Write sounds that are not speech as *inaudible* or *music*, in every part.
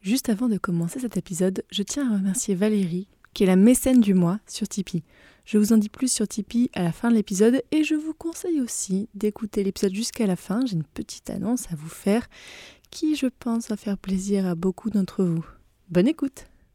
Juste avant de commencer cet épisode, je tiens à remercier Valérie, qui est la mécène du mois sur Tipeee. Je vous en dis plus sur Tipeee à la fin de l'épisode et je vous conseille aussi d'écouter l'épisode jusqu'à la fin. J'ai une petite annonce à vous faire qui, je pense, va faire plaisir à beaucoup d'entre vous. Bonne écoute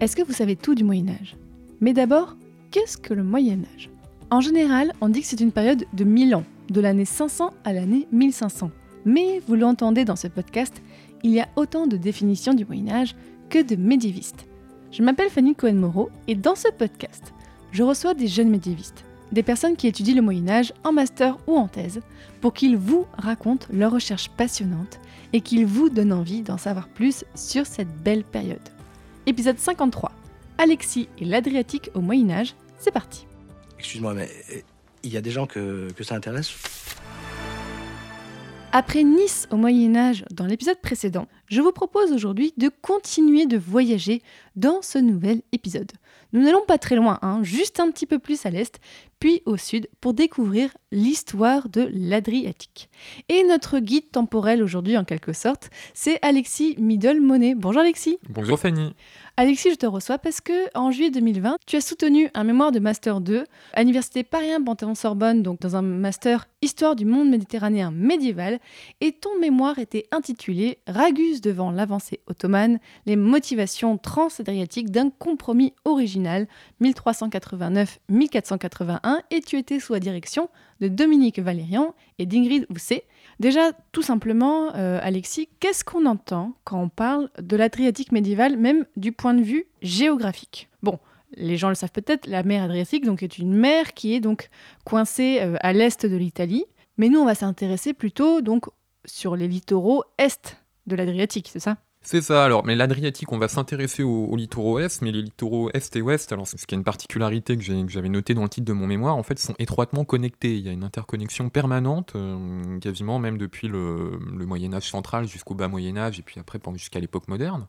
Est-ce que vous savez tout du Moyen Âge? Mais d'abord, qu'est-ce que le Moyen Âge? En général, on dit que c'est une période de 1000 ans, de l'année 500 à l'année 1500. Mais vous l'entendez dans ce podcast, il y a autant de définitions du Moyen Âge que de médiévistes. Je m'appelle Fanny Cohen-Moreau et dans ce podcast, je reçois des jeunes médiévistes, des personnes qui étudient le Moyen Âge en master ou en thèse, pour qu'ils vous racontent leurs recherches passionnantes et qu'ils vous donnent envie d'en savoir plus sur cette belle période. Épisode 53. Alexis et l'Adriatique au Moyen Âge, c'est parti. Excuse-moi, mais euh, il y a des gens que, que ça intéresse? Après Nice au Moyen Âge dans l'épisode précédent, je vous propose aujourd'hui de continuer de voyager dans ce nouvel épisode. Nous n'allons pas très loin, hein, juste un petit peu plus à l'est, puis au sud, pour découvrir l'histoire de l'Adriatique. Et notre guide temporel aujourd'hui, en quelque sorte, c'est Alexis Middle-Monet. Bonjour Alexis. Bonjour Fanny. Alexis, je te reçois parce que en juillet 2020, tu as soutenu un mémoire de master 2 à l'université Paris 1 Panthéon-Sorbonne, donc dans un master Histoire du monde méditerranéen médiéval, et ton mémoire était intitulé Ragus devant l'avancée ottomane, les motivations transadriatiques d'un compromis original 1389-1481, et tu étais sous la direction de Dominique Valérian et d'Ingrid Housset. Déjà, tout simplement, euh, Alexis, qu'est-ce qu'on entend quand on parle de l'Adriatique médiévale, même du point de vue géographique? Bon, les gens le savent peut-être, la mer Adriatique donc, est une mer qui est donc coincée euh, à l'est de l'Italie. Mais nous, on va s'intéresser plutôt donc sur les littoraux est de l'Adriatique, c'est ça? C'est ça, alors, mais l'Adriatique, on va s'intéresser aux, aux littoraux est, mais les littoraux est et ouest, alors ce qui est une particularité que j'avais notée dans le titre de mon mémoire, en fait, sont étroitement connectés. Il y a une interconnexion permanente, euh, quasiment même depuis le, le Moyen-Âge central jusqu'au bas Moyen-Âge, et puis après jusqu'à l'époque moderne,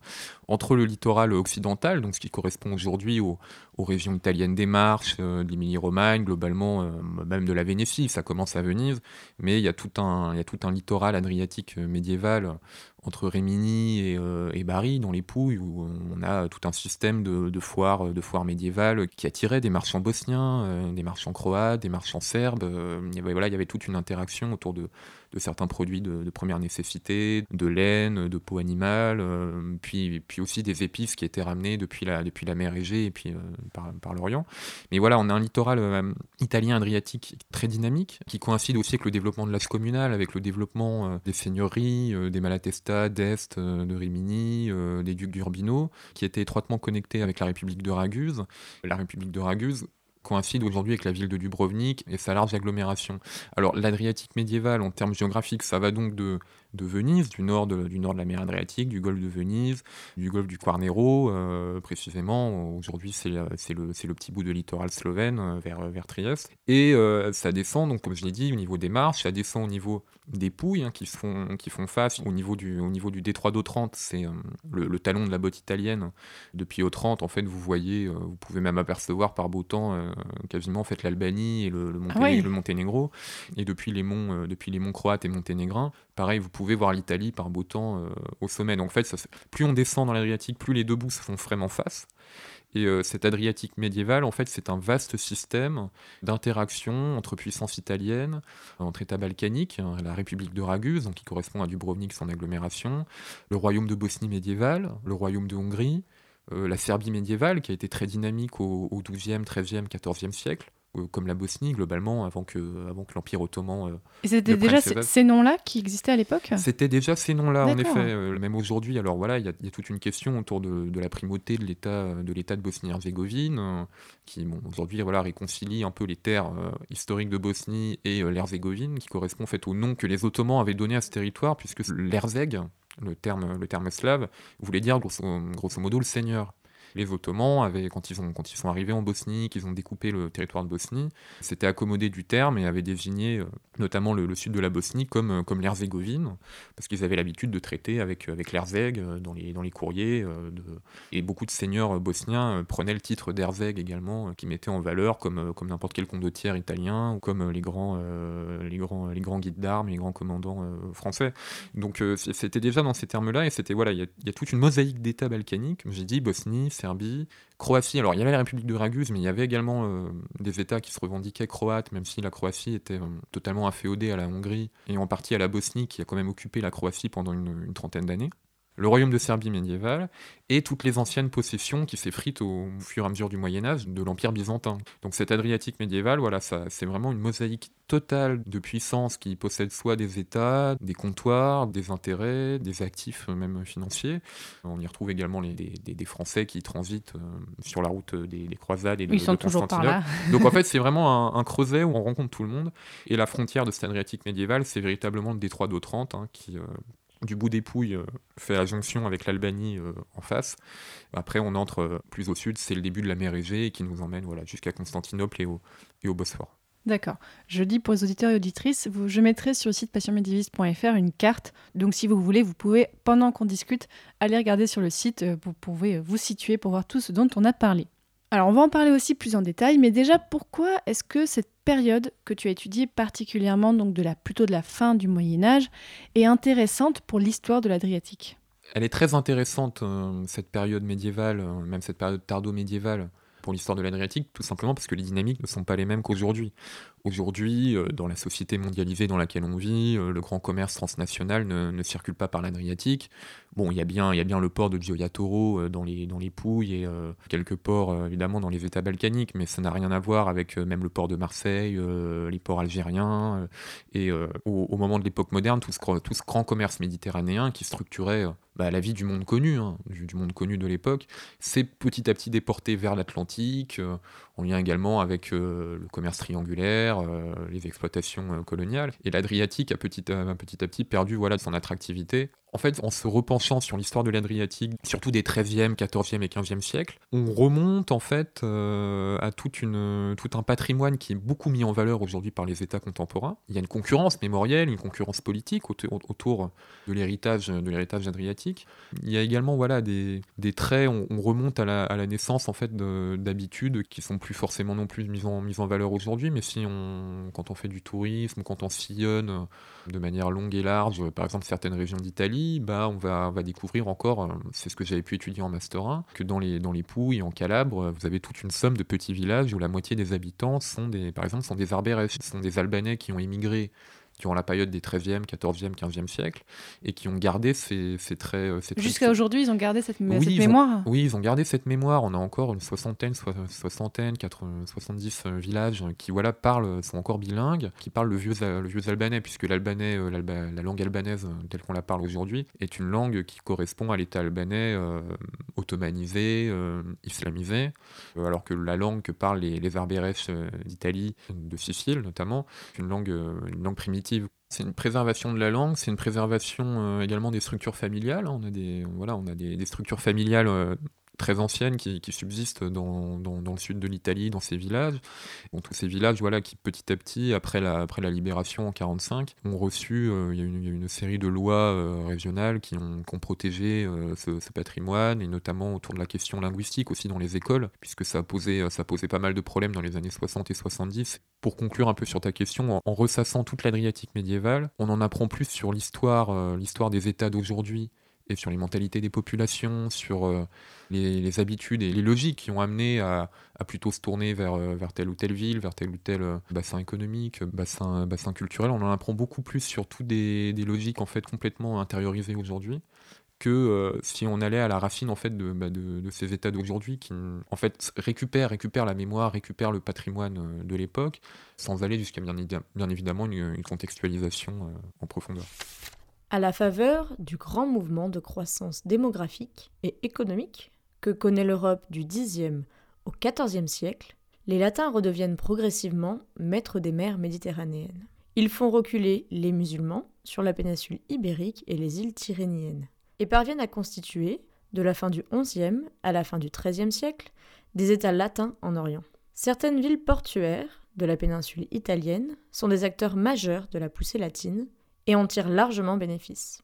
entre le littoral occidental, donc ce qui correspond aujourd'hui aux, aux régions italiennes des Marches, euh, de l'Émilie-Romagne, globalement, euh, même de la Vénétie, ça commence à Venise, mais il y a tout un, littoral adriatique euh, médiéval entre Rimini et, euh, Bari, dans les Pouilles, où on a tout un système de, foires, de médiévales qui attirait des marchands bosniens, euh, des marchands croates, des marchands serbes. euh, voilà, il y avait toute une interaction autour de, de certains produits de, première nécessité, de laine, de peau animale, euh, puis, puis aussi des épices qui étaient ramenées depuis la, depuis la mer Égée et puis euh, par, par l'Orient. Mais voilà, on a un littoral euh, italien adriatique très dynamique, qui coïncide aussi avec le développement de l'âge communal, avec le développement des seigneuries, des Malatesta, d'Est, de Rimini, des ducs d'Urbino, qui étaient étroitement connectés avec la République de Raguse. La République de Raguse coïncide aujourd'hui avec la ville de Dubrovnik et sa large agglomération. Alors l'Adriatique médiéval, en termes géographiques, ça va donc de, de Venise, du nord de, du nord de la mer Adriatique, du golfe de Venise, du golfe du Quarnero, euh, précisément. Aujourd'hui, c'est euh, le, le petit bout de littoral slovène euh, vers, vers Trieste. Et euh, ça descend, donc comme je l'ai dit, au niveau des marches, ça descend au niveau des Pouilles hein, qui, font, qui font face. Au niveau du, au niveau du détroit d'Otrante, c'est euh, le, le talon de la botte italienne. Depuis Otrante, en fait, vous voyez, euh, vous pouvez même apercevoir par beau temps euh, quasiment en fait l'Albanie et le, Ah le Monténégro. Et depuis les monts, euh, depuis les monts croates et monténégrins, pareil, vous pouvez voir l'Italie par beau temps euh, au sommet. Donc en fait, plus on descend dans l'Adriatique, plus les deux bouts se font vraiment face. Et euh, cet Adriatique médiéval, en fait, c'est un vaste système d'interaction entre puissances italiennes, entre États balkaniques, hein, la République de Raguse, donc qui correspond à Dubrovnik, son agglomération, le royaume de Bosnie médiéval, le royaume de Hongrie, euh, la Serbie médiévale, qui a été très dynamique au, au XIIe, XIIIe, XIVe siècle, comme la Bosnie globalement, avant que, avant que l'Empire ottoman euh, Et c'était déjà ces, noms-là qui existaient à l'époque? C'était déjà ces noms-là, en effet. Euh, même aujourd'hui, alors voilà, il y, a- il y a toute une question autour de, de la primauté de l'État de l'État de Bosnie-Herzégovine, euh, qui bon, aujourd'hui voilà réconcilie un peu les terres euh, historiques de Bosnie et euh, l'Herzégovine, qui correspond en fait au nom que les Ottomans avaient donné à ce territoire, puisque l'Herzég le terme, le terme slave voulait dire grosso, grosso modo le seigneur les Ottomans avaient, quand ils, ont, quand ils sont arrivés en Bosnie, qu'ils ont découpé le territoire de Bosnie, s'étaient accommodés du terme et avaient désigné euh, notamment le, sud de la Bosnie comme, euh, comme l'Herzégovine, parce qu'ils avaient l'habitude de traiter avec, avec l'Herzég euh, dans les, dans les courriers. Et beaucoup de seigneurs bosniens prenaient le titre d'Herzég également, qui mettait en valeur comme, comme n'importe quel condottière italien ou comme les grands, les grands, les grands guides d'armes, les grands commandants français. Donc c'était déjà dans ces termes-là, et c'était voilà, il y, y, a toute une mosaïque d'États balkaniques. J'ai dit Bosnie, Serbie, Croatie. Alors il y avait la République de Raguse, mais il y avait également euh, des États qui se revendiquaient croates, même si la Croatie était euh, totalement afféodée à la Hongrie et en partie à la Bosnie, qui a quand même occupé la Croatie pendant une trentaine d'années le royaume de Serbie médiévale et toutes les anciennes possessions qui s'effritent au fur et à mesure du Moyen Âge de l'Empire byzantin. Donc cette Adriatique médiévale, voilà, ça, c'est vraiment une mosaïque totale de puissances qui possèdent soit des États, des comptoirs, des intérêts, des actifs même financiers. On y retrouve également les, des, Français qui transitent euh, sur la route des, croisades et de, Ils sont toujours par là. Donc en fait, c'est *laughs* vraiment un, creuset où on rencontre tout le monde. Et la frontière de cette Adriatique médiévale, c'est véritablement le détroit d'Otrante, hein, qui, euh, du bout des pouilles euh, fait la jonction avec l'Albanie euh, en face. Après, on entre euh, plus au sud, c'est le début de la mer Égée qui nous emmène voilà, jusqu'à Constantinople et au, et au Bosphore. D'accord. Je dis pour les auditeurs et auditrices, je mettrai sur le site passionmédiéviste.fr une carte. Donc si vous voulez, vous pouvez, pendant qu'on discute, aller regarder sur le site. Vous pouvez vous situer pour voir tout ce dont on a parlé. Alors on va en parler aussi plus en détail, mais déjà pourquoi est-ce que cette période que tu as étudiée particulièrement, donc de la, plutôt de la fin du Moyen Âge, est intéressante pour l'histoire de l'Adriatique? Elle est très intéressante, euh, cette période médiévale, euh, même cette période tardo-médiévale pour l'histoire de l'Adriatique, tout simplement parce que les dynamiques ne sont pas les mêmes qu'aujourd'hui. Aujourd'hui, euh, dans la société mondialisée dans laquelle on vit, euh, le grand commerce transnational ne, circule pas par l'Adriatique. Bon, il y, a bien, y a bien le port de Gioia Toro euh, dans, les, dans les Pouilles et quelques ports évidemment dans les États balkaniques, mais ça n'a rien à voir avec même le port de Marseille, les ports algériens. et au, moment de l'époque moderne, tout ce, tout ce grand commerce méditerranéen qui structurait bah, la vie du monde connu, hein, du, monde connu de l'époque, s'est petit à petit déporté vers l'Atlantique, en lien également avec euh, le commerce triangulaire, euh, les exploitations euh, coloniales. Et l'Adriatique a petit à, petit à petit perdu voilà, son attractivité en fait, en se repenchant sur l'histoire de l'Adriatique, surtout des 13e, 14e et 15e siècles, on remonte en fait euh, à toute une, tout un patrimoine qui est beaucoup mis en valeur aujourd'hui par les États contemporains. Il y a une concurrence mémorielle, une concurrence politique autour de l'héritage de l'héritage adriatique. Il y a également voilà des, traits, on, remonte à la, à la, naissance en fait d'habitudes qui sont plus forcément non plus mises en, mises en valeur aujourd'hui, mais si on, quand on fait du tourisme, quand on sillonne de manière longue et large, par exemple certaines régions d'Italie, bah, on, va, découvrir encore, euh, c'est ce que j'avais pu étudier en Master 1, que dans les, Pouilles, en Calabre, vous avez toute une somme de petits villages où la moitié des habitants sont des, par exemple, sont des sont des Albanais qui ont émigré qui ont la période des 13e, 14e, 15e siècles, et qui ont gardé ces, ces traits. Euh, Jusqu'à aujourd'hui, ils ont gardé cette, mémoire Oui, ils ont gardé cette mémoire. On a encore une soixantaine, soixantaine, 70 euh, villages qui voilà, parlent, sont encore bilingues, qui parlent le vieux, le vieux albanais, puisque l'albanais, euh, la langue albanaise telle qu'on la parle aujourd'hui, est une langue qui correspond à l'état albanais ottomanisé, islamisé, alors que la langue que parlent les, les d'Italie, de Sicile notamment, une langue, une langue primitive c'est une préservation de la langue, c'est une préservation euh, également des structures familiales. On a des, voilà, on a des, structures familiales euh, très anciennes qui, subsistent dans, dans, le sud de l'Italie, dans ces villages. Tous ces villages voilà, qui petit à petit, après la, après la libération en 1945, ont reçu, euh, il y, a une, série de lois euh, régionales qui ont, qui ont protégé euh, ce, patrimoine, et notamment autour de la question linguistique aussi dans les écoles, puisque ça posé, ça posé pas mal de problèmes dans les années 60 et 70. Pour conclure un peu sur ta question, en, en ressassant toute l'Adriatique médiévale, on en apprend plus sur l'histoire, l'histoire des États d'aujourd'hui et sur les mentalités des populations, sur euh, les, habitudes et les logiques qui ont amené à, plutôt se tourner vers, euh, vers telle ou telle ville, vers tel ou tel euh, bassin économique, bassin, culturel. On en apprend beaucoup plus sur toutes des, logiques en fait complètement intériorisées aujourd'hui que si on allait à la racine en fait de, bah, ces états d'aujourd'hui qui en fait récupèrent, récupèrent la mémoire, récupèrent le patrimoine de l'époque, sans aller jusqu'à bien, évidemment une contextualisation en profondeur. À la faveur du grand mouvement de croissance démographique et économique que connaît l'Europe du Xe au XIVe siècle, les Latins redeviennent progressivement maîtres des mers méditerranéennes. Ils font reculer les musulmans sur la péninsule ibérique et les îles Tyrrhéniennes. et parviennent à constituer, de la fin du XIe à la fin du XIIIe siècle, des États latins en Orient. Certaines villes portuaires de la péninsule italienne sont des acteurs majeurs de la poussée latine et en tirent largement bénéfice.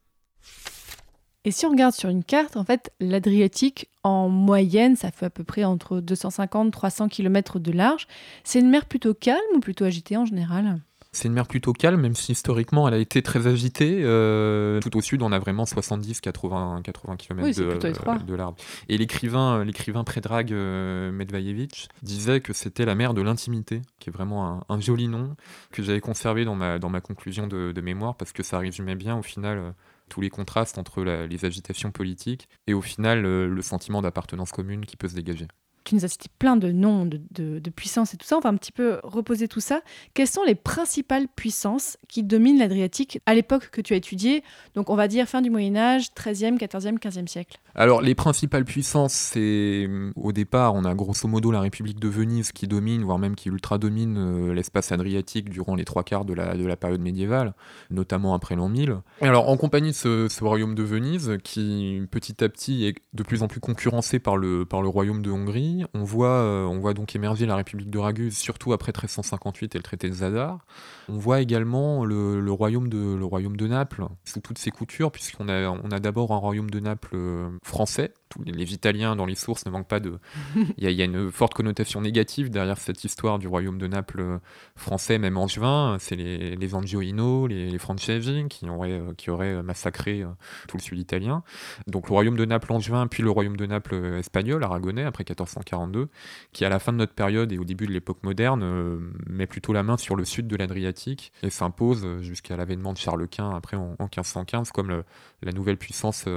Et si on regarde sur une carte, en fait, l'Adriatique, en moyenne, ça fait à peu près entre 250 300 km de large. C'est une mer plutôt calme ou plutôt agitée en général? C'est une mer plutôt calme, même si historiquement elle a été très agitée. Euh, tout au sud, on a vraiment 70-80 80 km de, de, large. Et l'écrivain, l'écrivain Predrag euh, Medvajevic disait que c'était la mer de l'intimité, qui est vraiment un, joli nom que j'avais conservé dans ma, dans ma conclusion de, mémoire, parce que ça résumait bien au final euh, tous les contrastes entre les agitations politiques et au final le sentiment d'appartenance commune qui peut se dégager tu nous as cité plein de noms, de, de, puissances et tout ça. On va un petit peu reposer tout ça. Quelles sont les principales puissances qui dominent l'Adriatique à l'époque que tu as étudiée Donc, on va dire fin du Moyen-Âge, 13e, 14e, 15e siècle. Alors, les principales puissances, c'est au départ, on a grosso modo la République de Venise qui domine, voire même qui ultra-domine euh, l'espace adriatique durant les trois quarts de la, de la période médiévale, notamment après l'an 1000. Et alors, en compagnie de ce, ce, royaume de Venise, qui petit à petit est de plus en plus concurrencé par le, par le royaume de Hongrie, on voit, euh, on voit donc émerger la République de Raguse, surtout après 1358 et le traité de Zadar. On voit également le, royaume, de, le royaume de Naples sous toutes ses coutures, puisqu'on a, on a d'abord un royaume de Naples euh, français, les, Italiens dans les sources ne manquent pas de. *laughs* Il y, a une forte connotation négative derrière cette histoire du royaume de Naples euh, français, même juin. C'est les, les Angioino, les, les Francesi qui auraient, qui auraient massacré tout le sud italien. Donc le royaume de Naples juin, puis le royaume de Naples espagnol, aragonais, après 1442, qui à la fin de notre période et au début de l'époque moderne met plutôt la main sur le sud de l'Adriatique et s'impose jusqu'à l'avènement de Charles Quint après en, 1515 comme la nouvelle puissance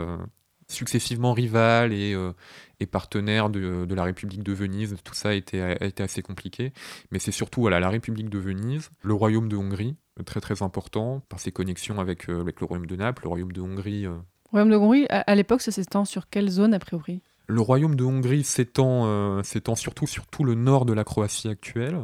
successivement rival et, euh, partenaire de, la République de Venise. Tout ça a été, assez compliqué. Mais c'est surtout voilà, la République de Venise, le Royaume de Hongrie, très très important par ses connexions avec, euh, le Royaume de Naples, le Royaume de Hongrie. Euh. Royaume de Hongrie, à, l'époque, ça s'étend sur quelle zone a priori? Le Royaume de Hongrie s'étend surtout sur tout le nord de la Croatie actuelle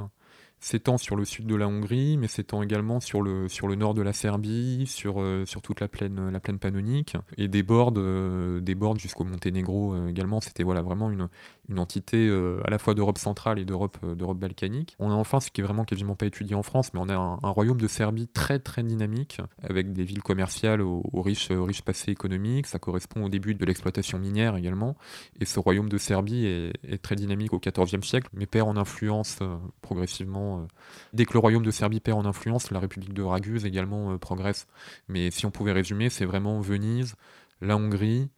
s'étend sur le sud de la Hongrie, mais s'étend également sur le, nord de la Serbie, sur, euh, toute la plaine, la pannonique, et déborde, euh, jusqu'au Monténégro euh, également. C'était voilà, vraiment une, une entité à la fois d'Europe centrale et d'Europe, d'Europe balkanique. On a enfin, ce qui est vraiment quasiment pas étudié en France, mais on a un, royaume de Serbie très très dynamique, avec des villes commerciales au, riche, riche passé économique. Ça correspond au début de l'exploitation minière également. Et ce royaume de Serbie est, très dynamique au XIVe siècle, mais perd en influence progressivement euh, dès que le royaume de Serbie perd en influence, la République de Raguse également euh, progresse. Mais si on pouvait résumer, c'est vraiment Venise, la Hongrie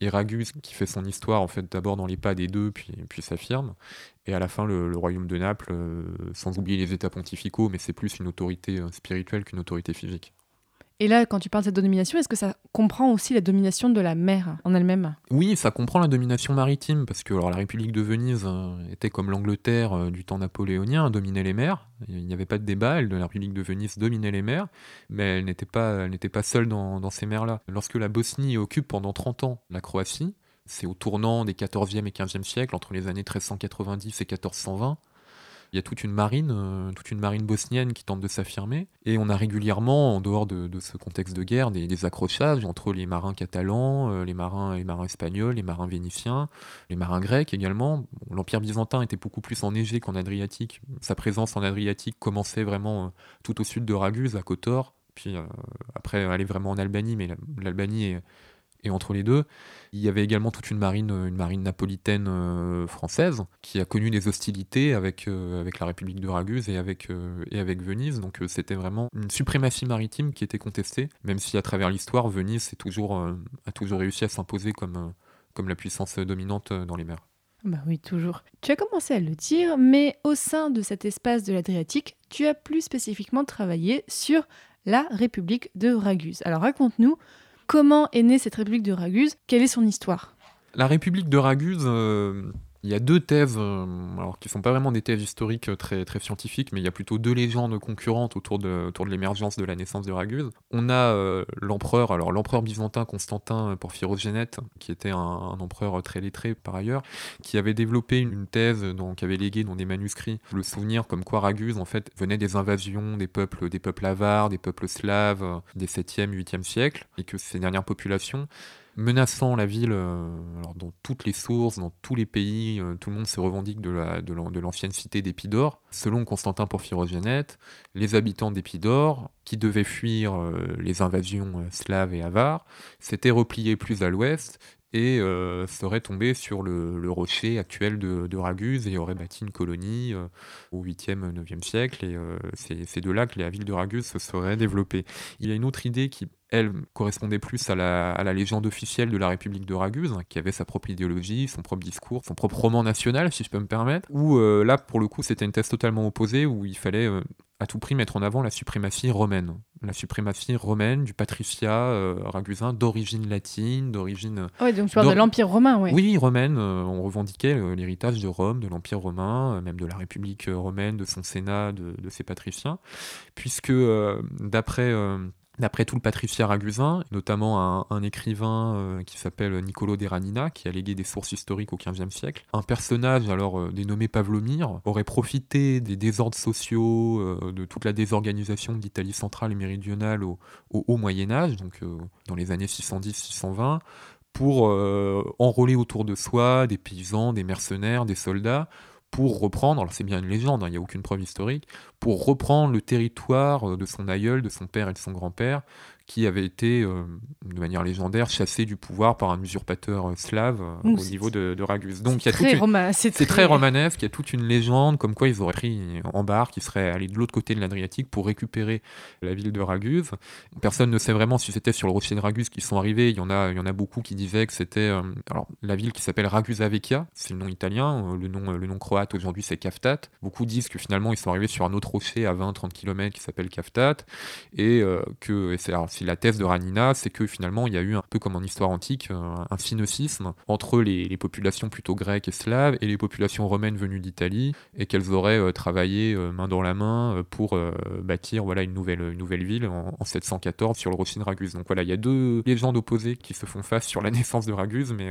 et Raguse qui fait son histoire en fait d'abord dans les pas des deux, puis, puis s'affirme. Et à la fin, le, royaume de Naples, euh, sans oublier les États pontificaux, mais c'est plus une autorité spirituelle qu'une autorité physique. Et là, quand tu parles de cette domination, est-ce que ça comprend aussi la domination de la mer en elle-même? Oui, ça comprend la domination maritime, parce que alors, la République de Venise euh, était comme l'Angleterre euh, du temps napoléonien, dominait les mers. Il n'y avait pas de débat, la République de Venise dominait les mers, mais elle n'était pas, pas seule dans, dans ces mers-là. Lorsque la Bosnie occupe pendant 30 ans la Croatie, c'est au tournant des 14e et 15e siècles, entre les années 1390 et 1420, il y a toute une marine, euh, toute une marine bosnienne qui tente de s'affirmer. Et on a régulièrement, en dehors de, ce contexte de guerre, des, accrochages entre les marins catalans, euh, les marins, espagnols, les marins vénitiens, les marins grecs également. L'Empire byzantin était beaucoup plus enneigé qu'en Adriatique. Sa présence en Adriatique commençait vraiment euh, tout au sud de Raguse, à Kotor. Puis après, aller vraiment en Albanie, mais l'Albanie est et entre les deux, il y avait également toute une marine, une marine napolitaine euh, française qui a connu des hostilités avec, euh, avec la République de Raguse et avec, euh, et avec Venise. Donc c'était vraiment une suprématie maritime qui était contestée, même si à travers l'histoire, Venise a toujours réussi à s'imposer comme, comme la puissance dominante dans les mers. Bah oui, toujours. Tu as commencé à le dire, mais au sein de cet espace de l'Adriatique, tu as plus spécifiquement travaillé sur la République de Raguse. Alors raconte-nous Comment est née cette République de Raguse? Quelle est son histoire? La République de Raguse, euh, il y a deux thèses, euh, alors qui ne sont pas vraiment des thèses historiques euh, très, scientifiques, mais il y a plutôt deux légendes concurrentes autour de, l'émergence de la naissance de Raguse. On a l'empereur, alors l'empereur byzantin Constantin Porphyrogénète, qui était un, empereur très lettré par ailleurs, qui avait développé une thèse, qui avait légué dans des manuscrits le souvenir comme quoi Raguse en fait venait des invasions des peuples, des peuples avares, des peuples slaves des 7e, 8e siècles, et que ces dernières populations menaçant la ville alors dans toutes les sources, dans tous les pays. tout le monde se revendique de, la, de l'ancienne cité d'Épidore. Selon Constantin Porphyrogénète, les habitants d'Épidore, qui devaient fuir les invasions slaves et avares, s'étaient repliés plus à l'ouest et euh, serait tombé sur le, rocher actuel de, Raguse et aurait bâti une colonie euh, au 8e, 9e siècle. Et euh, c'est de là que la ville de Raguse se serait développée. Il y a une autre idée qui, elle, correspondait plus à la, légende officielle de la République de Raguse, hein, qui avait sa propre idéologie, son propre discours, son propre roman national, si je peux me permettre, où là, pour le coup, c'était une thèse totalement opposée, où il fallait à tout prix mettre en avant la suprématie romaine. La suprématie romaine du patriciat euh, ragusin d'origine latine, d'origine... Oui, donc tu parles de l'Empire romain, oui. Oui, romaine. Euh, on revendiquait euh, l'héritage de Rome, de l'Empire romain, même de la République romaine, de son Sénat, de, de ses patriciens, puisque d'après D'après tout le patriciat ragusin, notamment un, écrivain euh, qui s'appelle Niccolo Ranina, qui a légué des sources historiques au XVe siècle, un personnage alors euh, dénommé Pavlomir aurait profité des désordres sociaux, euh, de toute la désorganisation d'Italie centrale et méridionale au, au haut Moyen Âge, donc dans les années 610-620, pour enrôler autour de soi des paysans, des mercenaires, des soldats, pour reprendre, alors c'est bien une légende, hein, il n'y a aucune preuve historique, pour reprendre le territoire euh, de son aïeul, de son père et de son grand-père, qui avait été, euh, de manière légendaire, chassé du pouvoir par un usurpateur euh, slave euh, au niveau de, de Ragus. Donc il y a très c'est très... romanesque, il y a toute une légende comme quoi ils auraient pris en barque, qui seraient allés de l'autre côté de l'Adriatique pour récupérer la ville de Raguse. Personne ne sait vraiment si c'était sur le rocher de Raguse qu'ils sont arrivés. Il y en a, il y en a beaucoup qui disaient que c'était alors la ville qui s'appelle Ragusa Vecchia, c'est le nom italien, le nom, le nom croate aujourd'hui c'est Kaftat. Beaucoup disent que finalement ils sont arrivés sur un autre rocher à 20-30 km qui s'appelle Kaftat et que et c'est la thèse de Ranina, c'est que finalement il y a eu un peu comme en histoire antique euh, un synocisme entre les, populations plutôt grecques et slaves et les populations romaines venues d'Italie et qu'elles auraient euh, travaillé euh, main dans la main pour bâtir voilà une nouvelle, ville en, 714 sur le rocher de Raguse. Donc voilà, il y a deux légendes opposées qui se font face sur la *laughs* naissance de Raguse, mais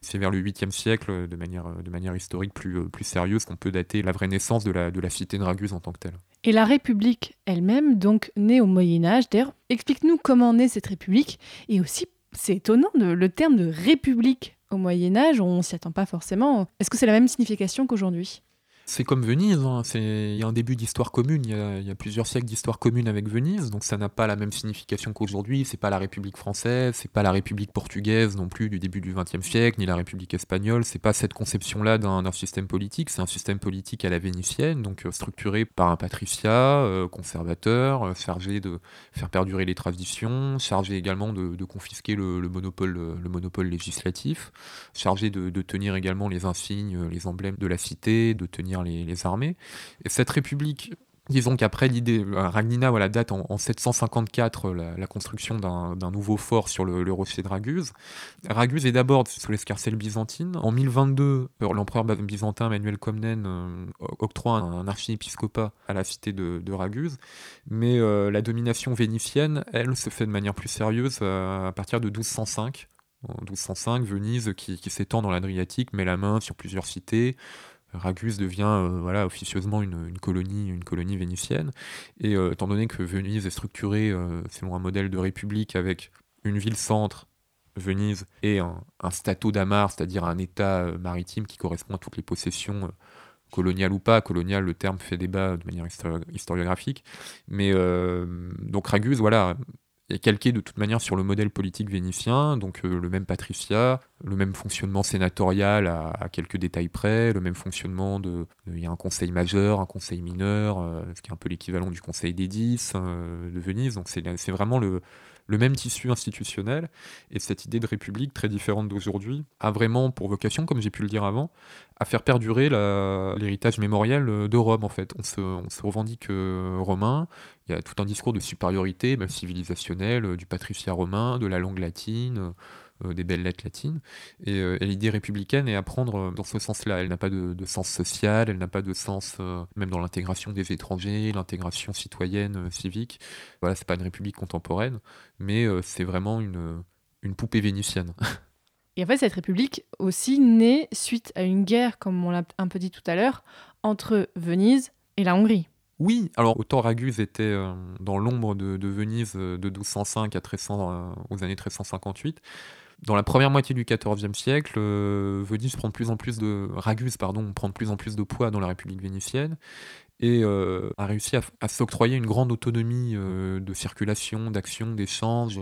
c'est vers le 8e siècle de manière, historique plus, sérieuse qu'on peut dater la vraie naissance de la, de la cité de Raguse en tant que telle. Et la République elle-même, donc née au Moyen Âge, d'ailleurs, explique-nous comment naît cette République, et aussi, c'est étonnant, le terme de République au Moyen Âge, on s'y attend pas forcément. Est-ce que c'est la même signification qu'aujourd'hui? C'est comme Venise, hein. il y a un début d'histoire commune, il y, a, plusieurs siècles d'histoire commune avec Venise, donc ça n'a pas la même signification qu'aujourd'hui, c'est pas la République française, c'est pas la République portugaise non plus du début du XXe siècle, ni la République espagnole, c'est pas cette conception-là d'un système politique, c'est un système politique à la vénitienne, donc euh, structuré par un patriciat euh, conservateur, euh, chargé de faire perdurer les traditions, chargé également de, confisquer le, monopole, le monopole législatif, chargé de, de tenir également les insignes, les emblèmes de la cité, de tenir les, armées. Et cette république Disons qu'après l'idée, euh, Ragnina voilà, date en, 754 euh, la, construction d'un nouveau fort sur le, rocher de Raguse. Raguse est d'abord sous l'escarcelle byzantine. En 1022, euh, l'empereur byzantin Manuel Comnène octroie un, archiépiscopat à la cité de, Raguse. Mais la domination vénitienne, elle, se fait de manière plus sérieuse à partir de 1205. En 1205, Venise, qui, qui s'étend dans l'Adriatique, met la main sur plusieurs cités, Ragus devient euh, voilà, officieusement une, colonie, une colonie vénitienne. Et euh, étant donné que Venise est structurée euh, selon un modèle de république avec une ville-centre, Venise, et un, un stato d'Amar, c'est-à-dire un état maritime qui correspond à toutes les possessions coloniales ou pas. Colonial, le terme fait débat de manière historiographique. Mais donc Ragus, voilà, est calqué de toute manière sur le modèle politique vénitien, donc euh, le même patriciat, le même fonctionnement sénatorial à, quelques détails près, le même fonctionnement de... Il y a un conseil majeur, un conseil mineur, euh, ce qui est un peu l'équivalent du conseil des dix euh, de Venise, donc c'est vraiment le, le même tissu institutionnel, et cette idée de république très différente d'aujourd'hui a vraiment pour vocation, comme j'ai pu le dire avant, à faire perdurer l'héritage mémoriel de Rome en fait. On se, revendique euh, romain, il y a tout un discours de supériorité même civilisationnelle, euh, du patriciat romain, de la langue latine, euh, des belles lettres latines. Euh, et, l'idée républicaine est à prendre dans ce sens-là. Elle n'a pas de, sens social, elle n'a pas de sens euh, même dans l'intégration des étrangers, l'intégration citoyenne, civique. Voilà, c'est pas une république contemporaine, mais c'est vraiment une, une poupée vénitienne. *laughs* Et en fait, cette république aussi naît suite à une guerre, comme on l'a un peu dit tout à l'heure, entre Venise et la Hongrie. Oui, alors autant Raguse était dans l'ombre de, Venise de 1205 à 1300, aux années 1358, Dans la première moitié du XIVe siècle, Venise prend de plus en plus de Raguse, pardon, prend de plus en plus de poids dans la République vénitienne et euh, a réussi à, s'octroyer une grande autonomie euh, de circulation, d'action, d'échange,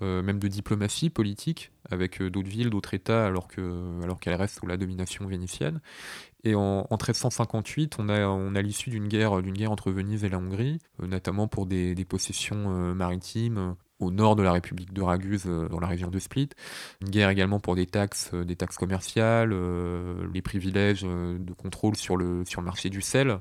euh, même de diplomatie politique avec d'autres villes, d'autres États, alors qu'elle alors reste sous la domination vénitienne. Et en, 1358, on a, on a l'issue d'une guerre, guerre entre Venise et la Hongrie, notamment pour des, des possessions maritimes au nord de la République de Raguse, dans la région de Split. Une guerre également pour des taxes, des taxes commerciales, les privilèges de contrôle sur le, sur le marché du sel,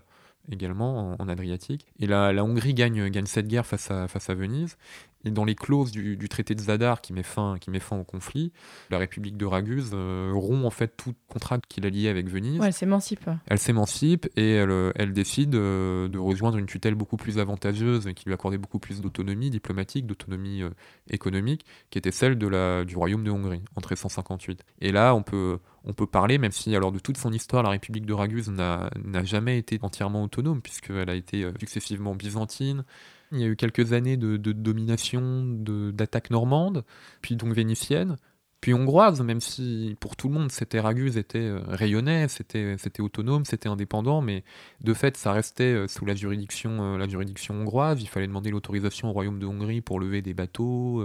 également en, Adriatique. Et la, la Hongrie gagne, gagne cette guerre face à, face à Venise. Et dans les clauses du, traité de Zadar qui met, fin, qui met fin au conflit, la République de Raguse euh, rompt en fait tout contrat qu'il a lié avec Venise. elle s'émancipe. Elle s'émancipe et elle, euh, elle décide euh, de rejoindre une tutelle beaucoup plus avantageuse et qui lui accordait beaucoup plus d'autonomie diplomatique, d'autonomie économique, qui était celle de la, du royaume de Hongrie en 1358. Et là, on peut, on peut parler, même si alors de toute son histoire, la République de Raguse n'a jamais été entièrement autonome, puisqu'elle a été successivement byzantine, il y a eu quelques années de, de domination, d'attaque normande, puis donc vénitienne, puis hongroise, même si pour tout le monde, c'était Raguse était euh, rayonnait, c'était autonome, c'était indépendant, mais de fait, ça restait euh, sous la juridiction, euh, la juridiction hongroise. Il fallait demander l'autorisation au royaume de Hongrie pour lever des bateaux,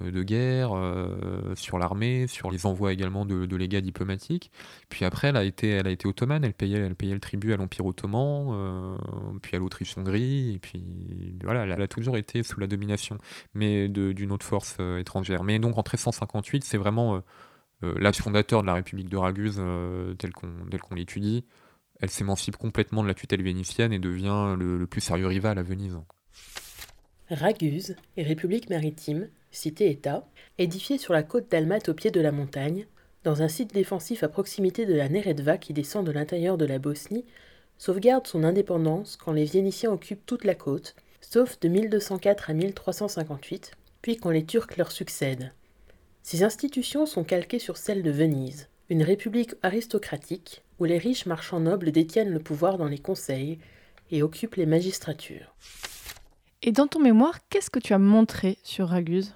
de guerre, euh, sur l'armée, sur les envois également de, légats diplomatiques. Puis après, elle a été, elle a été ottomane, elle payait, elle payait le tribut à l'Empire ottoman, euh, puis à l'Autriche-Hongrie, et puis voilà, elle a toujours été sous la domination, mais d'une autre force étrangère. Mais donc en 1358, c'est vraiment l'âge fondateur de la République de Raguse, tel qu'on l'étudie. Elle s'émancipe complètement de la tutelle vénitienne et devient le, le plus sérieux rival à Venise. Raguse et République maritime cité-État, édifiée sur la côte d'Almat au pied de la montagne, dans un site défensif à proximité de la Neretva qui descend de l'intérieur de la Bosnie, sauvegarde son indépendance quand les Vénitiens occupent toute la côte, sauf de 1204 à 1358, puis quand les Turcs leur succèdent. Ces institutions sont calquées sur celles de Venise, une république aristocratique où les riches marchands nobles détiennent le pouvoir dans les conseils et occupent les magistratures. Et dans ton mémoire, qu'est-ce que tu as montré sur Raguse?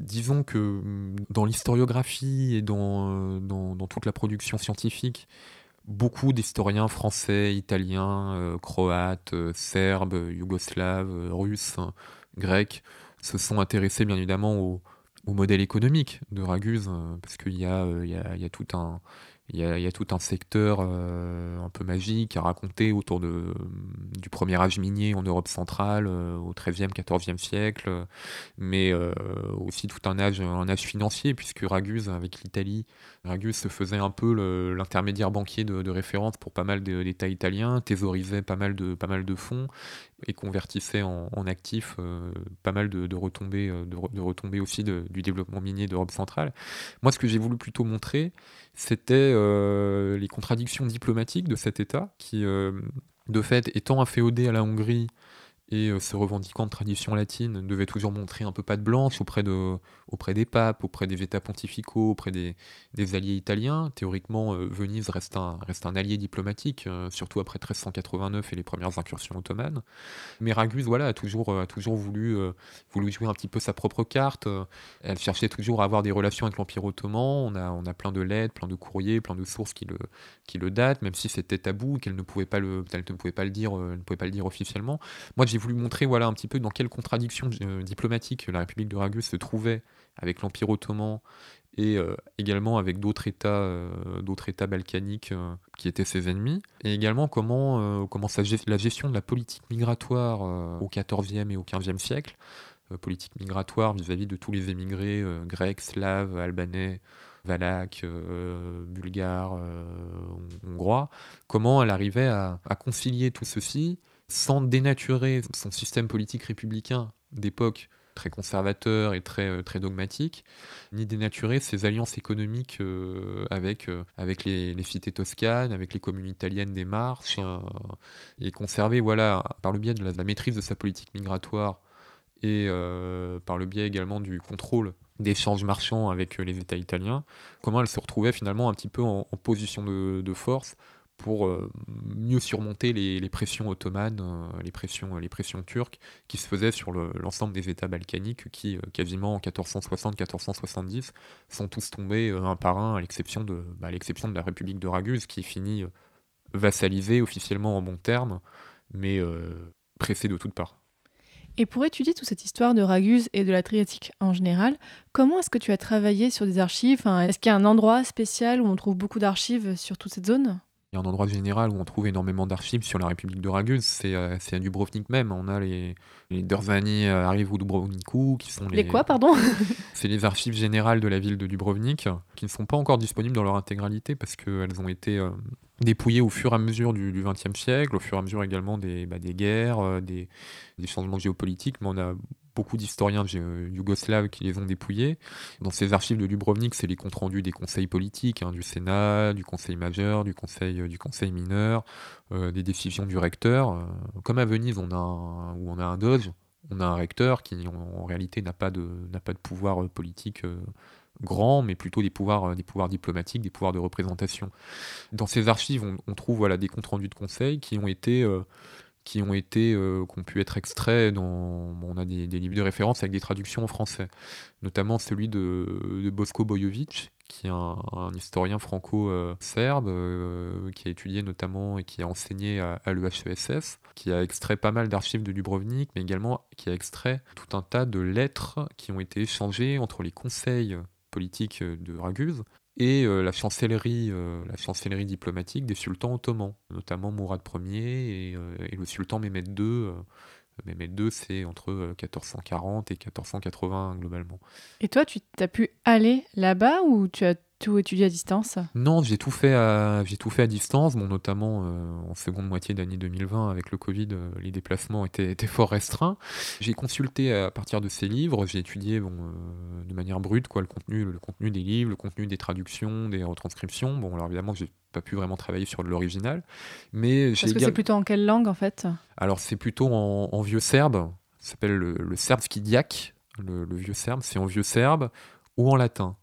Disons que mm, dans l'historiographie et dans, euh, dans, toute la production scientifique, beaucoup d'historiens français, italiens, euh, croates, euh, serbes, yougoslaves, russes, grecs se sont intéressés bien évidemment au, modèle économique de Raguse, parce qu'il y a tout un, il y, a, tout un secteur euh, un peu magique à raconter autour de, du premier âge minier en Europe centrale euh, au XIIIe, XIVe siècle, mais euh, aussi tout un âge, un âge financier, puisque Raguse, avec l'Italie, Raguse se faisait un peu l'intermédiaire banquier de, référence pour pas mal d'États italiens, thésaurisait pas mal de, fonds et convertissait en, actifs pas mal de, retombées, de, retombées aussi du développement minier d'Europe centrale. Moi, ce que j'ai voulu plutôt montrer, c'était euh, les contradictions diplomatiques de cet État qui, euh, de fait, étant inféodé à la Hongrie et euh, se revendiquant de tradition latine, devait toujours montrer un peu pas de blanche auprès, de, auprès des papes, auprès des États pontificaux, auprès des, des alliés italiens. Théoriquement, euh, Venise reste un, un allié diplomatique, euh, surtout après 1389 et les premières incursions ottomanes. Mais Raguse voilà, a, toujours, a toujours voulu, voulu jouer un petit peu sa propre carte. Elle cherchait toujours à avoir des relations avec l'Empire ottoman. On a, on a plein de lettres, plein de courriers, plein de sources qui le, qui le datent, même si c'était tabou, qu'elle ne pouvait pas le, ne pouvait dire, ne pouvait pas le dire officiellement. J'ai voulu montrer voilà, un petit peu dans quelle contradiction euh, diplomatique la République de Raguse se trouvait avec l'Empire ottoman et euh, également avec d'autres États, euh, États balkaniques qui étaient ses ennemis, et également comment, comment la gestion de la politique migratoire au XIVe et au XVe siècle, politique migratoire vis-à-vis de tous les émigrés grecs, slaves, albanais, valaques, bulgares, hongrois, comment elle arrivait à concilier tout ceci sans dénaturer son système politique républicain d'époque très conservateur et très, euh, très dogmatique, ni dénaturer ses alliances économiques euh, avec, euh, avec les, cités toscanes, avec les communes italiennes des Marches, et conserver, voilà, par le biais de la, maîtrise de sa politique migratoire et par le biais également du contrôle d'échanges marchands avec les États italiens, comment elle se retrouvait finalement un petit peu en, position de, de force pour euh, mieux surmonter les, pressions ottomanes, euh, les, pressions, turques qui se faisaient sur l'ensemble des États balkaniques qui, quasiment en 1460-1470, sont tous tombés un par un, à l'exception de, bah, la République de Raguse qui finit vassalisée officiellement en bon terme, mais pressée de toutes parts. Et pour étudier toute cette histoire de Raguse et de l'Adriatique en général, comment est-ce que tu as travaillé sur des archives? Est-ce qu'il y a un endroit spécial où on trouve beaucoup d'archives sur toute cette zone? Il y a un endroit général où on trouve énormément d'archives sur la République de Raguse, c'est euh, à Dubrovnik même. On a les, les Derzani euh, arrivent au Dubrovniku, qui sont les... Les quoi, pardon? *laughs* C'est les archives générales de la ville de Dubrovnik, qui ne sont pas encore disponibles dans leur intégralité parce qu'elles ont été euh, dépouillées au fur et à mesure du XXe siècle, au fur et à mesure également des, bah, des guerres, des, des changements géopolitiques, mais on a beaucoup d'historiens euh, yougoslaves qui les ont dépouillés. Dans ces archives de Dubrovnik, c'est les comptes rendus des conseils politiques, hein, du Sénat, du Conseil majeur, du Conseil, euh, du conseil mineur, euh, des décisions du recteur. comme à Venise, on a un, où on a un doge, on a un recteur qui en, réalité n'a pas, de, pas de pouvoir politique grand, mais plutôt des pouvoirs, des pouvoirs diplomatiques, des pouvoirs de représentation. Dans ces archives, on, trouve voilà, des comptes rendus de conseil qui ont été qui ont été, euh, qui ont pu être extraits dans, on a des, livres de référence avec des traductions en français, notamment celui de, Bosko Bojovic, qui est un, historien franco-serbe, euh, qui a étudié notamment et qui a enseigné à, à l'EHESS, qui a extrait pas mal d'archives de Dubrovnik, mais également qui a extrait tout un tas de lettres qui ont été échangées entre les conseils politiques de Raguse et euh, la, chancellerie, euh, la chancellerie diplomatique des sultans ottomans, notamment Mourad Ier et, euh, et le sultan Mehmed II. Mehmed II, c'est entre 1440 et 1480 globalement. Et toi, tu as pu aller là-bas ou tu as tout étudié à distance Non, j'ai tout fait à, j'ai tout fait à distance, bon, notamment euh, en seconde moitié d'année 2020 avec le Covid, euh, les déplacements étaient, étaient fort restreints. J'ai consulté à partir de ces livres, j'ai étudié bon, euh, de manière brute quoi, le, contenu, le contenu des livres, le contenu des traductions, des retranscriptions. Bon, alors évidemment, j'ai pas pu vraiment travailler sur l'original, mais Parce que c'est plutôt en quelle langue en fait? Alors c'est plutôt en, vieux serbe, ça s'appelle le, le serbski le, le vieux serbe, c'est en vieux serbe ou en latin.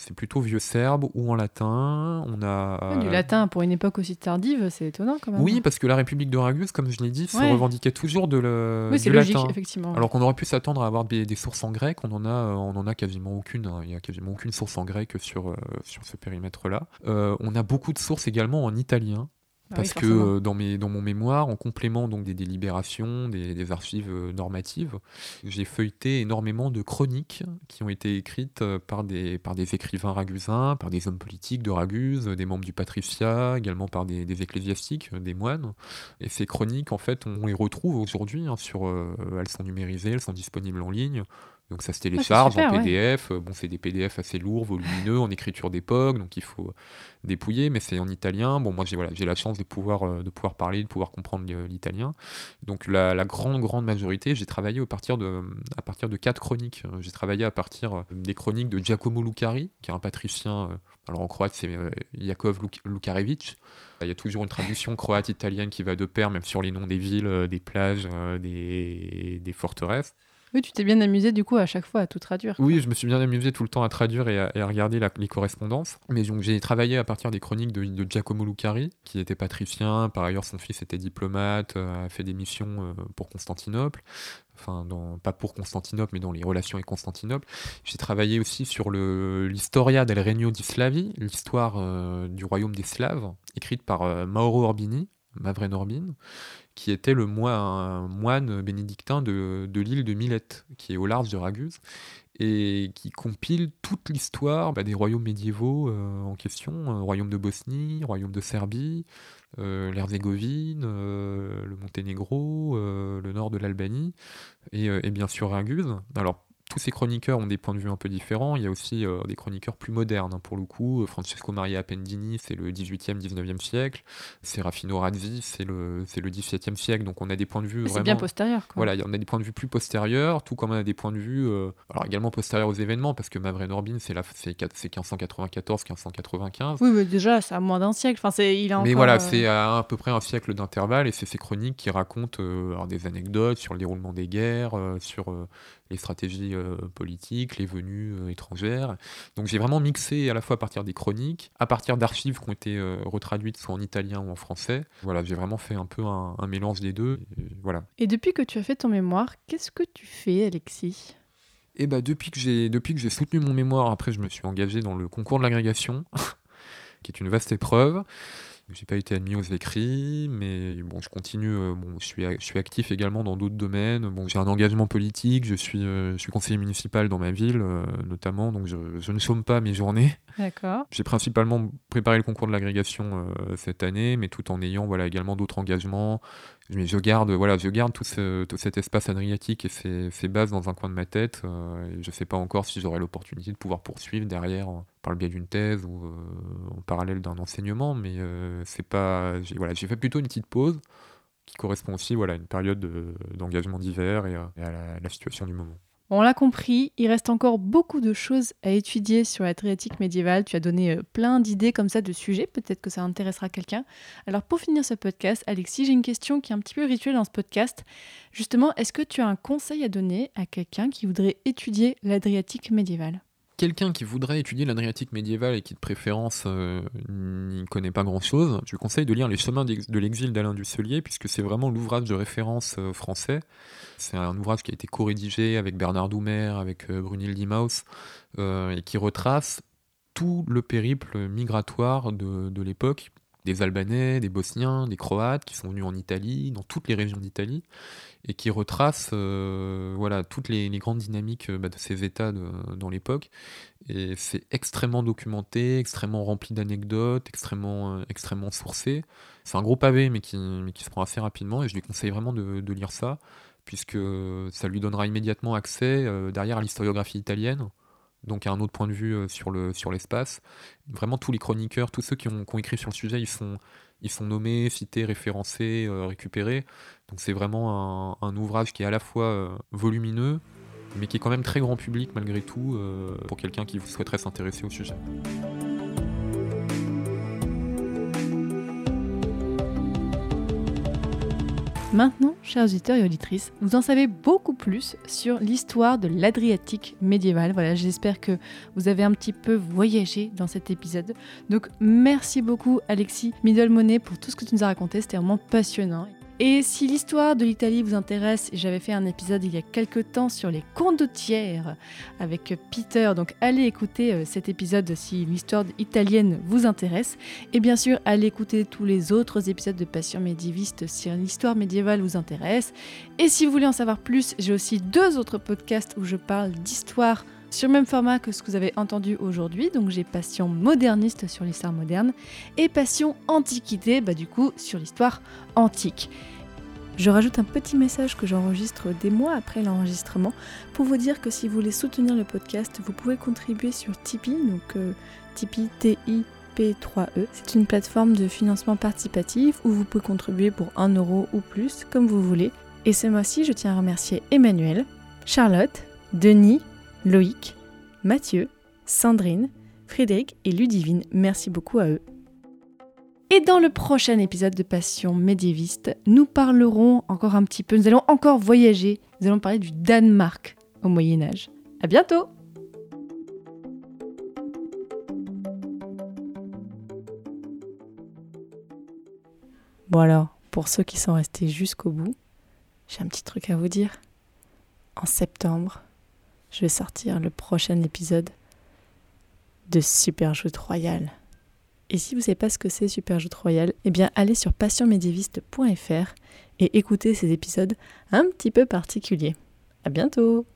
C'est plutôt vieux serbe ou en latin. On a du latin pour une époque aussi tardive, c'est étonnant quand même. Oui, parce que la République de Raguse, comme je l'ai dit, se revendiquait toujours de le. Oui, c'est logique, effectivement. Alors qu'on aurait pu s'attendre à avoir des, sources en grec, on en a, on en a quasiment aucune. Hein. Il y a quasiment aucune source en grec sur euh, sur ce périmètre-là. Euh, on a beaucoup de sources également en italien. Ah Parce que euh, dans, mes, dans mon mémoire, en complément donc des délibérations, des, archives euh, normatives, j'ai feuilleté énormément de chroniques qui ont été écrites euh, par des, par des écrivains ragusins, par des hommes politiques de Raguse, des membres du patriciat, également par des, ecclésiastiques, des moines. Et ces chroniques, en fait, on les retrouve aujourd'hui. Hein, sur, elles sont numérisées, elles sont disponibles en ligne. Donc ça se télécharge en PDF. Bon, c'est des PDF assez lourds, volumineux, en écriture d'époque, donc il faut dépouiller, mais c'est en italien. Bon, moi j'ai voilà, j'ai la chance de pouvoir euh, de pouvoir parler, de pouvoir comprendre l'italien. Donc la, grande grande majorité, j'ai travaillé à partir de à partir de quatre chroniques. J'ai travaillé à partir euh, des chroniques de Giacomo Lucari, qui est un patricien. Euh, alors en croate c'est Jakov Lukarevic. Il y a toujours une traduction croate-italienne qui va de pair, même sur les noms des villes, des plages, des, des forteresses. Oui, tu t'es bien amusé du coup à chaque fois à tout traduire. Oui, je me suis bien amusé tout le temps à traduire et à, regarder les correspondances. Mais j'ai travaillé à partir des chroniques de, Giacomo Lucari, qui était patricien. Par ailleurs, son fils était diplomate, euh, a fait des missions euh, pour Constantinople. Enfin, pas pour Constantinople, mais dans les relations avec Constantinople. J'ai travaillé aussi sur l'Historia del Regno di Slavi, l'histoire euh, du royaume des Slaves, écrite par Mauro Orbini, Mavren Orbin, qui était le moine, bénédictin de, l'île de Milette, qui est au large de Raguse, et qui compile toute l'histoire bah, des royaumes médiévaux euh, en question, euh, royaume de Bosnie, royaume de Serbie, euh, l'Herzégovine, le Monténégro, le nord de l'Albanie, et, et, bien sûr Raguse. Alors tous ces chroniqueurs ont des points de vue un peu différents. Il y a aussi euh, des chroniqueurs plus modernes, hein, pour le coup. Francesco Maria Appendini, c'est le 18e, 19e siècle. Serafino Razzi, c'est le, c'est le 17e siècle. Donc on a des points de vue C'est bien postérieur. Voilà, on a des points de vue plus postérieurs, tout comme on a des points de vue, euh, alors également postérieurs aux événements, parce que Mavren Orbin, c'est, la, c'est, 1594, 1595. Oui, mais déjà, c'est à moins d'un siècle. Enfin, c'est, il a mais voilà, euh, c'est à, à peu près un siècle d'intervalle, et c'est ces chroniques qui racontent des anecdotes sur le déroulement des guerres, sur les stratégies euh, politiques, les venues euh, étrangères. Donc j'ai vraiment mixé à la fois à partir des chroniques, à partir d'archives qui ont été retraduites soit en italien ou en français. Voilà, j'ai vraiment fait un peu un, mélange des deux. Et, voilà. Et depuis que tu as fait ton mémoire, qu'est-ce que tu fais, Alexis? Eh bah depuis que j'ai depuis que j'ai soutenu mon mémoire, après je me suis engagé dans le concours de l'agrégation, *laughs* qui est une vaste épreuve. J'ai pas été admis aux écrits, mais bon, je continue. Euh, bon, je suis, actif également dans d'autres domaines. Bon, j'ai un engagement politique. Je suis, euh, conseiller municipal dans ma ville, euh, notamment. Donc, je, je, ne somme pas mes journées. J'ai principalement préparé le concours de l'agrégation cette année, mais tout en ayant, voilà, également d'autres engagements. Mais je garde, voilà, je garde tout, ce, tout cet espace adriatique et ces, bases dans un coin de ma tête. et je sais pas encore si j'aurai l'opportunité de pouvoir poursuivre derrière par le biais d'une thèse ou euh, en parallèle d'un enseignement, mais euh, c'est pas. J'ai voilà, fait plutôt une petite pause qui correspond aussi voilà, à une période d'engagement d'hiver et, à la, situation du moment. On l'a compris, il reste encore beaucoup de choses à étudier sur l'Adriatique médiévale. Tu as donné euh, plein d'idées comme ça de sujets, peut-être que ça intéressera quelqu'un. Alors pour finir ce podcast, Alexis, j'ai une question qui est un petit peu rituelle dans ce podcast. Justement, est-ce que tu as un conseil à donner à quelqu'un qui voudrait étudier l'Adriatique médiévale? Quelqu'un qui voudrait étudier l'Adriatique médiévale et qui de préférence euh, n'y connaît pas grand-chose, je conseille de lire Les chemins de l'exil d'Alain Dusselier, puisque c'est vraiment l'ouvrage de référence euh, français. C'est un ouvrage qui a été co-rédigé avec Bernard Doumer, avec euh, Brunil Dimaus, et qui retrace tout le périple migratoire de l'époque, des Albanais, des Bosniens, des Croates qui sont venus en Italie, dans toutes les régions d'Italie, et qui retrace euh, voilà, toutes les, grandes dynamiques euh, bah, de ces États dans l'époque. Et c'est extrêmement documenté, extrêmement rempli d'anecdotes, extrêmement, euh, extrêmement sourcé. C'est un gros pavé, mais qui, se prend assez rapidement, et je lui conseille vraiment de, de lire ça, puisque ça lui donnera immédiatement accès derrière à l'historiographie italienne, donc à un autre point de vue sur, le, sur l'espace. Vraiment, tous les chroniqueurs, tous ceux qui ont, qui écrit sur le sujet, ils sont ils sont nommés, cités, référencés, euh, récupérés. Donc c'est vraiment un, ouvrage qui est à la fois euh, volumineux, mais qui est quand même très grand public malgré tout, euh, pour quelqu'un qui souhaiterait s'intéresser au sujet. Maintenant, chers auditeurs et auditrices, vous en savez beaucoup plus sur l'histoire de l'Adriatique médiéval. Voilà, j'espère que vous avez un petit peu voyagé dans cet épisode. Donc, merci beaucoup Alexis Middlemonet pour tout ce que tu nous as raconté, c'était vraiment passionnant. Et si l'histoire de l'Italie vous intéresse, j'avais fait un épisode il y a quelques temps sur les condottières avec Peter, donc allez écouter euh, cet épisode si l'histoire italienne vous intéresse. Et bien sûr, allez écouter tous les autres épisodes de Passion médiéviste si l'histoire médiévale vous intéresse. Et si vous voulez en savoir plus, j'ai aussi deux autres podcasts où je parle d'histoire sur le même format que ce que vous avez entendu aujourd'hui. Donc j'ai Passion moderniste sur l'histoire moderne et Passion antiquité, bah du coup sur l'histoire antique. Je rajoute un petit message que j'enregistre des mois après l'enregistrement pour vous dire que si vous voulez soutenir le podcast, vous pouvez contribuer sur Tipeee, donc euh, Tipeee TIP3E. C'est une plateforme de financement participatif où vous pouvez contribuer pour 1 euro ou plus, comme vous voulez. Et ce mois-ci, je tiens à remercier Emmanuel, Charlotte, Denis, Loïc, Mathieu, Sandrine, Frédéric et Ludivine. Merci beaucoup à eux. Et dans le prochain épisode de Passion médiéviste, nous parlerons encore un petit peu, nous allons encore voyager, nous allons parler du Danemark au Moyen Âge. À bientôt Bon alors, pour ceux qui sont restés jusqu'au bout, j'ai un petit truc à vous dire. En septembre, je vais sortir le prochain épisode de Super Jeu Royal. Et si vous ne savez pas ce que c'est Superjoute Royal, eh bien allez sur passionmédiéviste.fr et écoutez ces épisodes un petit peu particuliers. À bientôt!